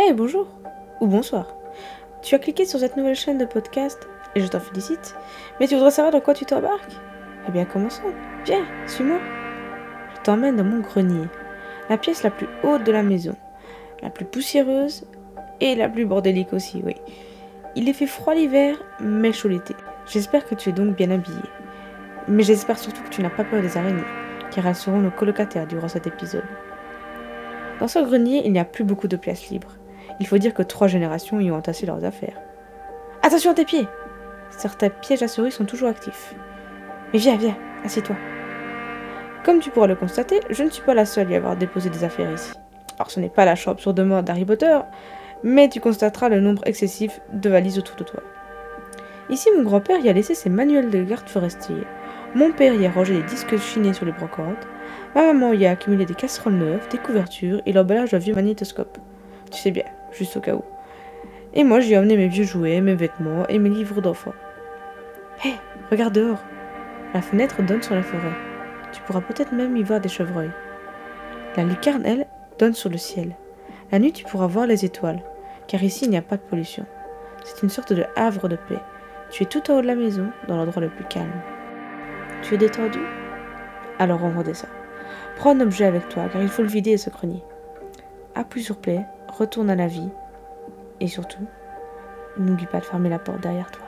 Hey, bonjour Ou bonsoir. Tu as cliqué sur cette nouvelle chaîne de podcast et je t'en félicite. Mais tu voudrais savoir dans quoi tu t'embarques? Eh bien, commençons. Viens, suis-moi. Je t'emmène dans mon grenier, la pièce la plus haute de la maison, la plus poussiéreuse et la plus bordélique aussi, oui. Il est fait froid l'hiver, mais chaud l'été. J'espère que tu es donc bien habillé. Mais j'espère surtout que tu n'as pas peur des araignées, car elles seront nos colocataires durant cet épisode. Dans ce grenier, il n'y a plus beaucoup de place libre. Il faut dire que trois générations y ont entassé leurs affaires. Attention à tes pieds Certains pièges à souris sont toujours actifs. Mais viens, viens, assieds-toi. Comme tu pourras le constater, je ne suis pas la seule à y avoir déposé des affaires ici. Alors ce n'est pas la chambre sur demande d'Harry Potter, mais tu constateras le nombre excessif de valises autour de toi. Ici, mon grand-père y a laissé ses manuels de garde forestier. Mon père y a rangé des disques chinés sur les brocantes. Ma maman y a accumulé des casseroles neuves, des couvertures et l'emballage d'un vieux magnétoscope. Tu sais bien, juste au cas où. Et moi, j'y ai emmené mes vieux jouets, mes vêtements et mes livres d'enfants. Hé, regarde dehors. La fenêtre donne sur la forêt. Tu pourras peut-être même y voir des chevreuils. La lucarne, elle, donne sur le ciel. La nuit, tu pourras voir les étoiles, car ici, il n'y a pas de pollution. C'est une sorte de havre de paix. Tu es tout en haut de la maison, dans l'endroit le plus calme. Tu es détendu? Alors on redescend. Prends un objet avec toi, car il faut le vider et se grenier. Appuie sur play, retourne à la vie, et surtout, n'oublie pas de fermer la porte derrière toi.